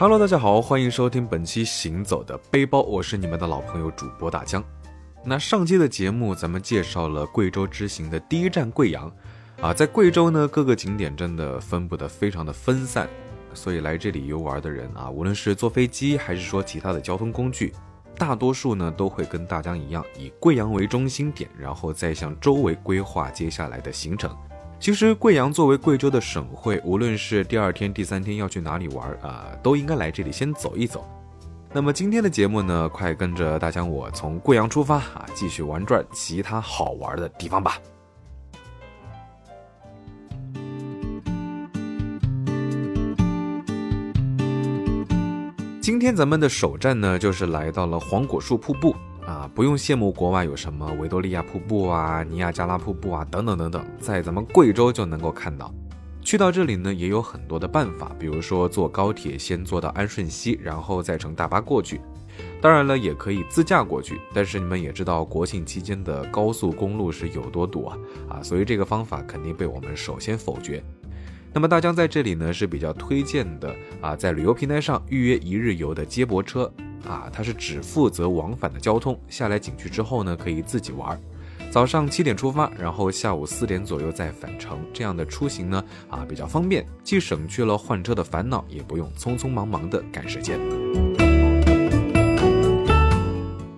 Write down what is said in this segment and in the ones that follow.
Hello，大家好，欢迎收听本期行走的背包，我是你们的老朋友主播大江。那上期的节目咱们介绍了贵州之行的第一站贵阳，啊，在贵州呢各个景点真的分布的非常的分散，所以来这里游玩的人啊，无论是坐飞机还是说其他的交通工具。大多数呢都会跟大江一样，以贵阳为中心点，然后再向周围规划接下来的行程。其实贵阳作为贵州的省会，无论是第二天、第三天要去哪里玩啊，都应该来这里先走一走。那么今天的节目呢，快跟着大江我从贵阳出发啊，继续玩转其他好玩的地方吧。今天咱们的首站呢，就是来到了黄果树瀑布啊！不用羡慕国外有什么维多利亚瀑布啊、尼亚加拉瀑布啊等等等等，在咱们贵州就能够看到。去到这里呢，也有很多的办法，比如说坐高铁先坐到安顺西，然后再乘大巴过去。当然了，也可以自驾过去，但是你们也知道国庆期间的高速公路是有多堵啊啊！所以这个方法肯定被我们首先否决。那么大江在这里呢是比较推荐的啊，在旅游平台上预约一日游的接驳车啊，它是只负责往返的交通，下来景区之后呢可以自己玩。早上七点出发，然后下午四点左右再返程，这样的出行呢啊比较方便，既省去了换车的烦恼，也不用匆匆忙忙的赶时间。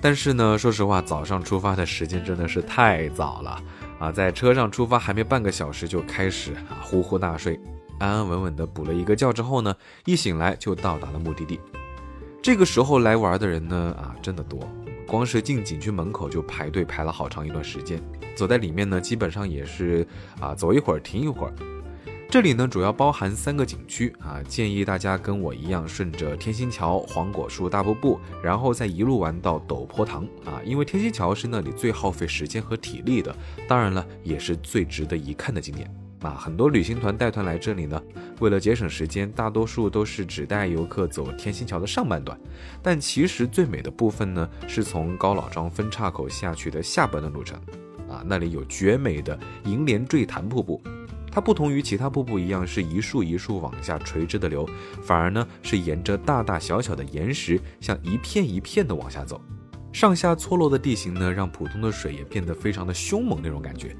但是呢，说实话，早上出发的时间真的是太早了。啊，在车上出发还没半个小时就开始啊呼呼大睡，安安稳稳的补了一个觉之后呢，一醒来就到达了目的地。这个时候来玩的人呢啊真的多，光是进景区门口就排队排了好长一段时间，走在里面呢基本上也是啊走一会儿停一会儿。这里呢主要包含三个景区啊，建议大家跟我一样顺着天心桥、黄果树大瀑布，然后再一路玩到陡坡塘啊，因为天心桥是那里最耗费时间和体力的，当然了，也是最值得一看的景点啊。很多旅行团带团来这里呢，为了节省时间，大多数都是只带游客走天心桥的上半段，但其实最美的部分呢，是从高老庄分岔口下去的下半段路程啊，那里有绝美的银莲坠潭瀑布。它不同于其他瀑布一样是一束一束往下垂直的流，反而呢是沿着大大小小的岩石，像一片一片的往下走，上下错落的地形呢，让普通的水也变得非常的凶猛那种感觉。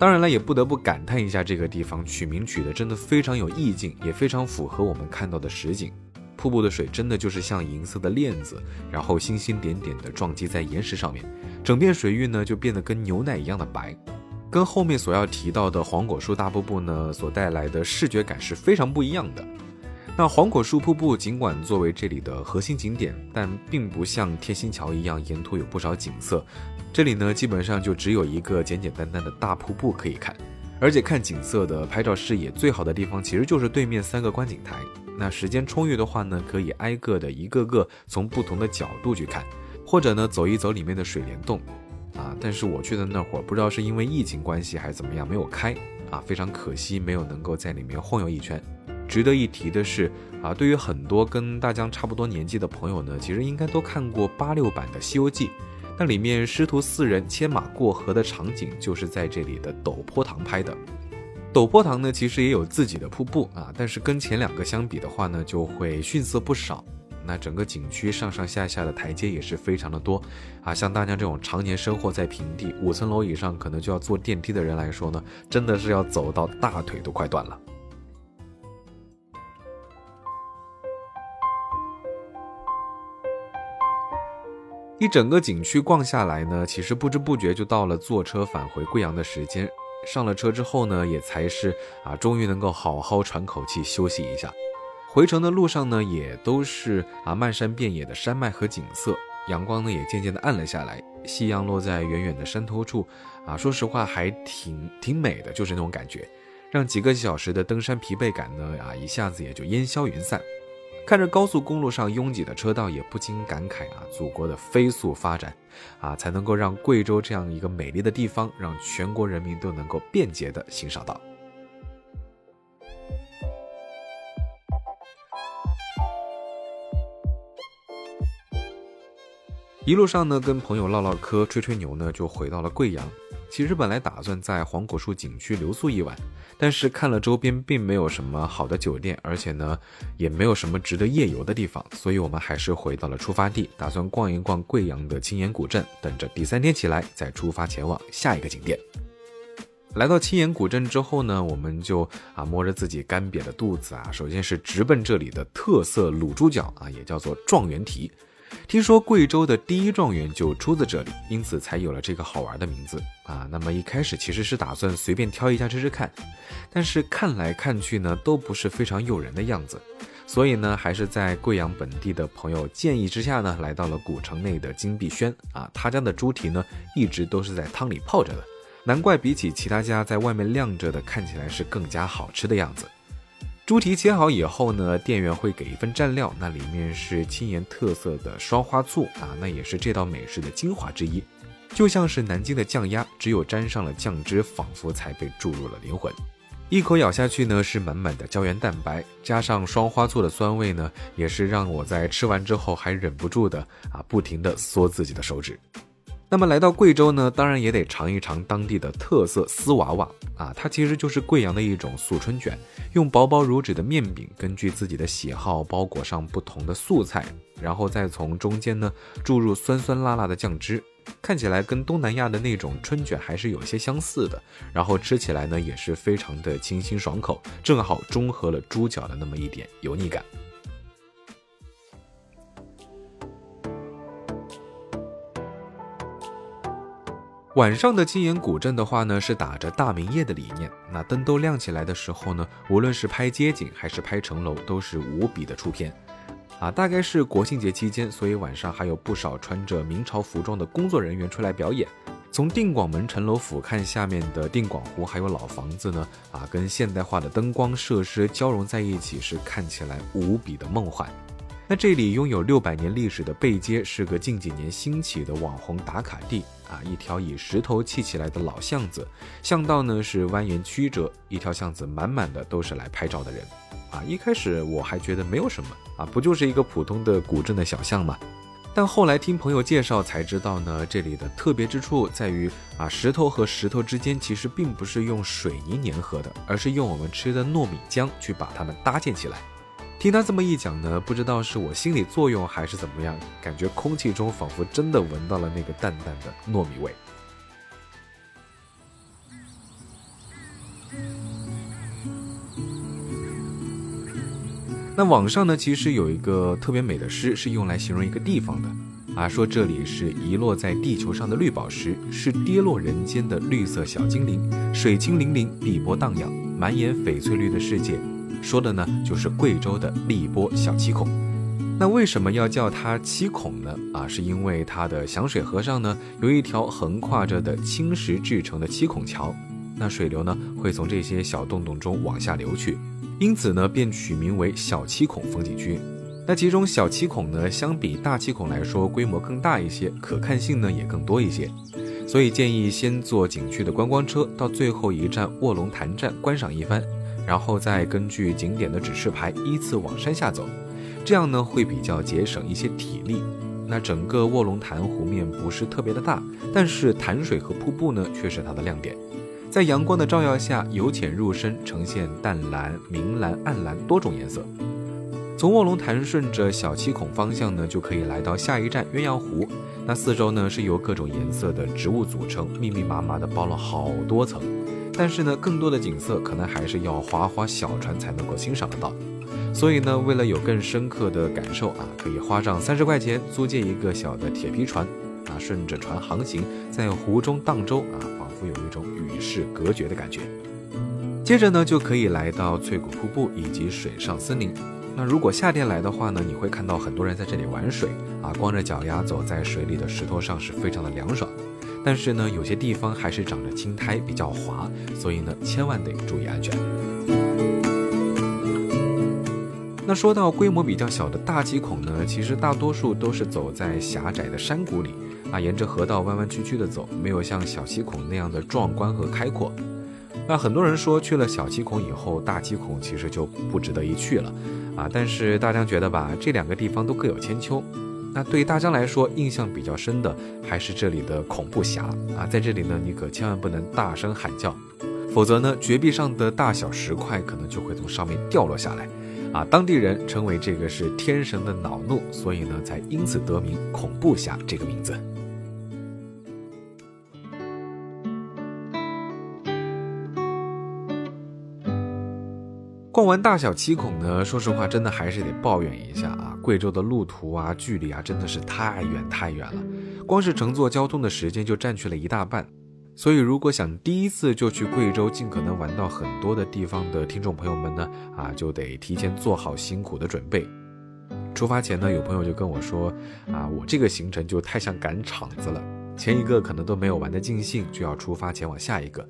当然了，也不得不感叹一下这个地方取名取的真的非常有意境，也非常符合我们看到的实景。瀑布的水真的就是像银色的链子，然后星星点点的撞击在岩石上面，整片水域呢就变得跟牛奶一样的白。跟后面所要提到的黄果树大瀑布呢，所带来的视觉感是非常不一样的。那黄果树瀑布尽管作为这里的核心景点，但并不像天心桥一样沿途有不少景色。这里呢，基本上就只有一个简简单单的大瀑布可以看。而且看景色的拍照视野最好的地方，其实就是对面三个观景台。那时间充裕的话呢，可以挨个的一个个从不同的角度去看，或者呢走一走里面的水帘洞。啊！但是我去的那会儿，不知道是因为疫情关系还是怎么样，没有开啊，非常可惜，没有能够在里面晃悠一圈。值得一提的是啊，对于很多跟大江差不多年纪的朋友呢，其实应该都看过八六版的《西游记》，那里面师徒四人牵马过河的场景就是在这里的陡坡塘拍的。陡坡塘呢，其实也有自己的瀑布啊，但是跟前两个相比的话呢，就会逊色不少。那整个景区上上下下的台阶也是非常的多，啊，像大家这种常年生活在平地，五层楼以上可能就要坐电梯的人来说呢，真的是要走到大腿都快断了。一整个景区逛下来呢，其实不知不觉就到了坐车返回贵阳的时间。上了车之后呢，也才是啊，终于能够好好喘口气休息一下。回程的路上呢，也都是啊漫山遍野的山脉和景色，阳光呢也渐渐的暗了下来，夕阳落在远远的山头处，啊，说实话还挺挺美的，就是那种感觉，让几个小时的登山疲惫感呢啊一下子也就烟消云散。看着高速公路上拥挤的车道，也不禁感慨啊，祖国的飞速发展，啊才能够让贵州这样一个美丽的地方，让全国人民都能够便捷的欣赏到。一路上呢，跟朋友唠唠嗑、吹吹牛呢，就回到了贵阳。其实本来打算在黄果树景区留宿一晚，但是看了周边并没有什么好的酒店，而且呢也没有什么值得夜游的地方，所以我们还是回到了出发地，打算逛一逛贵阳的青岩古镇，等着第三天起来再出发前往下一个景点。来到青岩古镇之后呢，我们就啊摸着自己干瘪的肚子啊，首先是直奔这里的特色卤猪脚啊，也叫做状元蹄。听说贵州的第一状元就出自这里，因此才有了这个好玩的名字啊。那么一开始其实是打算随便挑一家吃吃看，但是看来看去呢都不是非常诱人的样子，所以呢还是在贵阳本地的朋友建议之下呢，来到了古城内的金碧轩啊。他家的猪蹄呢一直都是在汤里泡着的，难怪比起其他家在外面晾着的，看起来是更加好吃的样子。猪蹄切好以后呢，店员会给一份蘸料，那里面是青岩特色的双花醋啊，那也是这道美食的精华之一，就像是南京的酱鸭，只有沾上了酱汁，仿佛才被注入了灵魂。一口咬下去呢，是满满的胶原蛋白，加上双花醋的酸味呢，也是让我在吃完之后还忍不住的啊，不停的嗦自己的手指。那么来到贵州呢，当然也得尝一尝当地的特色丝娃娃啊，它其实就是贵阳的一种素春卷，用薄薄如纸的面饼，根据自己的喜好包裹上不同的素菜，然后再从中间呢注入酸酸辣辣的酱汁，看起来跟东南亚的那种春卷还是有些相似的，然后吃起来呢也是非常的清新爽口，正好中和了猪脚的那么一点油腻感。晚上的青岩古镇的话呢，是打着大明夜的理念。那灯都亮起来的时候呢，无论是拍街景还是拍城楼，都是无比的出片。啊，大概是国庆节期间，所以晚上还有不少穿着明朝服装的工作人员出来表演。从定广门城楼俯瞰下面的定广湖，还有老房子呢，啊，跟现代化的灯光设施交融在一起，是看起来无比的梦幻。那这里拥有六百年历史的背街，是个近几年兴起的网红打卡地啊！一条以石头砌起来的老巷子，巷道呢是蜿蜒曲折，一条巷子满满的都是来拍照的人啊！一开始我还觉得没有什么啊，不就是一个普通的古镇的小巷吗？但后来听朋友介绍才知道呢，这里的特别之处在于啊，石头和石头之间其实并不是用水泥粘合的，而是用我们吃的糯米浆去把它们搭建起来。听他这么一讲呢，不知道是我心理作用还是怎么样，感觉空气中仿佛真的闻到了那个淡淡的糯米味。那网上呢，其实有一个特别美的诗，是用来形容一个地方的啊，说这里是遗落在地球上的绿宝石，是跌落人间的绿色小精灵，水清粼粼，碧波荡漾，满眼翡翠绿的世界。说的呢，就是贵州的荔波小七孔。那为什么要叫它七孔呢？啊，是因为它的响水河上呢，有一条横跨着的青石制成的七孔桥。那水流呢，会从这些小洞洞中往下流去，因此呢，便取名为小七孔风景区。那其中小七孔呢，相比大七孔来说，规模更大一些，可看性呢也更多一些。所以建议先坐景区的观光车，到最后一站卧龙潭站观赏一番。然后再根据景点的指示牌依次往山下走，这样呢会比较节省一些体力。那整个卧龙潭湖面不是特别的大，但是潭水和瀑布呢却是它的亮点。在阳光的照耀下，由浅入深，呈现淡蓝、明蓝、暗蓝多种颜色。从卧龙潭顺着小七孔方向呢，就可以来到下一站鸳鸯湖。那四周呢是由各种颜色的植物组成，密密麻麻的包了好多层。但是呢，更多的景色可能还是要划划小船才能够欣赏得到。所以呢，为了有更深刻的感受啊，可以花上三十块钱租借一个小的铁皮船啊，顺着船航行，在湖中荡舟啊，仿佛有一种与世隔绝的感觉。接着呢，就可以来到翠谷瀑布以及水上森林。那如果夏天来的话呢，你会看到很多人在这里玩水啊，光着脚丫走在水里的石头上是非常的凉爽。但是呢，有些地方还是长着青苔，比较滑，所以呢，千万得注意安全。那说到规模比较小的大七孔呢，其实大多数都是走在狭窄的山谷里，啊，沿着河道弯弯曲曲的走，没有像小七孔那样的壮观和开阔。那很多人说去了小七孔以后，大七孔其实就不值得一去了，啊，但是大家觉得吧，这两个地方都各有千秋。那对大家来说，印象比较深的还是这里的恐怖峡啊，在这里呢，你可千万不能大声喊叫，否则呢，绝壁上的大小石块可能就会从上面掉落下来，啊，当地人称为这个是天神的恼怒，所以呢，才因此得名恐怖峡这个名字。逛完大小七孔呢，说实话，真的还是得抱怨一下啊，贵州的路途啊，距离啊，真的是太远太远了，光是乘坐交通的时间就占去了一大半。所以，如果想第一次就去贵州，尽可能玩到很多的地方的听众朋友们呢，啊，就得提前做好辛苦的准备。出发前呢，有朋友就跟我说，啊，我这个行程就太像赶场子了，前一个可能都没有玩得尽兴，就要出发前往下一个。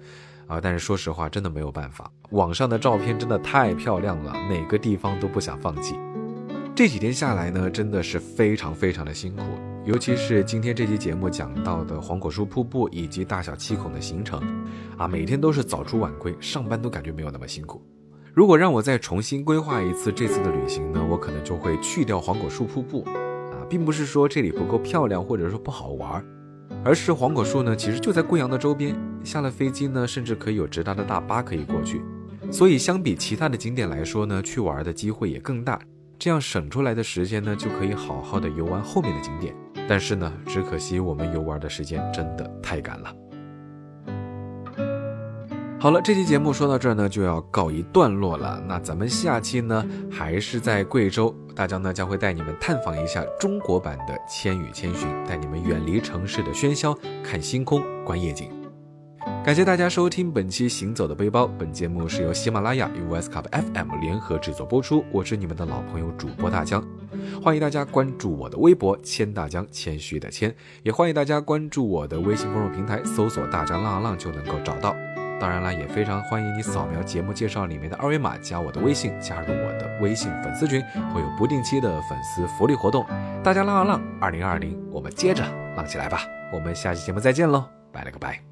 啊，但是说实话，真的没有办法。网上的照片真的太漂亮了，哪个地方都不想放弃。这几天下来呢，真的是非常非常的辛苦，尤其是今天这期节目讲到的黄果树瀑布以及大小七孔的行程，啊，每天都是早出晚归，上班都感觉没有那么辛苦。如果让我再重新规划一次这次的旅行呢，我可能就会去掉黄果树瀑布，啊，并不是说这里不够漂亮，或者说不好玩。而是黄果树呢，其实就在贵阳的周边，下了飞机呢，甚至可以有直达的大巴可以过去，所以相比其他的景点来说呢，去玩的机会也更大。这样省出来的时间呢，就可以好好的游玩后面的景点。但是呢，只可惜我们游玩的时间真的太赶了。好了，这期节目说到这儿呢，就要告一段落了。那咱们下期呢，还是在贵州，大江呢将会带你们探访一下中国版的《千与千寻》，带你们远离城市的喧嚣，看星空，观夜景。感谢大家收听本期《行走的背包》，本节目是由喜马拉雅与 US Cup FM 联合制作播出。我是你们的老朋友主播大江，欢迎大家关注我的微博“千大江”，谦虚的谦，也欢迎大家关注我的微信公众平台，搜索“大江浪浪”就能够找到。当然了，也非常欢迎你扫描节目介绍里面的二维码，加我的微信，加入我的微信粉丝群，会有不定期的粉丝福利活动。大家浪啊浪，二零二零，我们接着浪起来吧！我们下期节目再见喽，拜了个拜。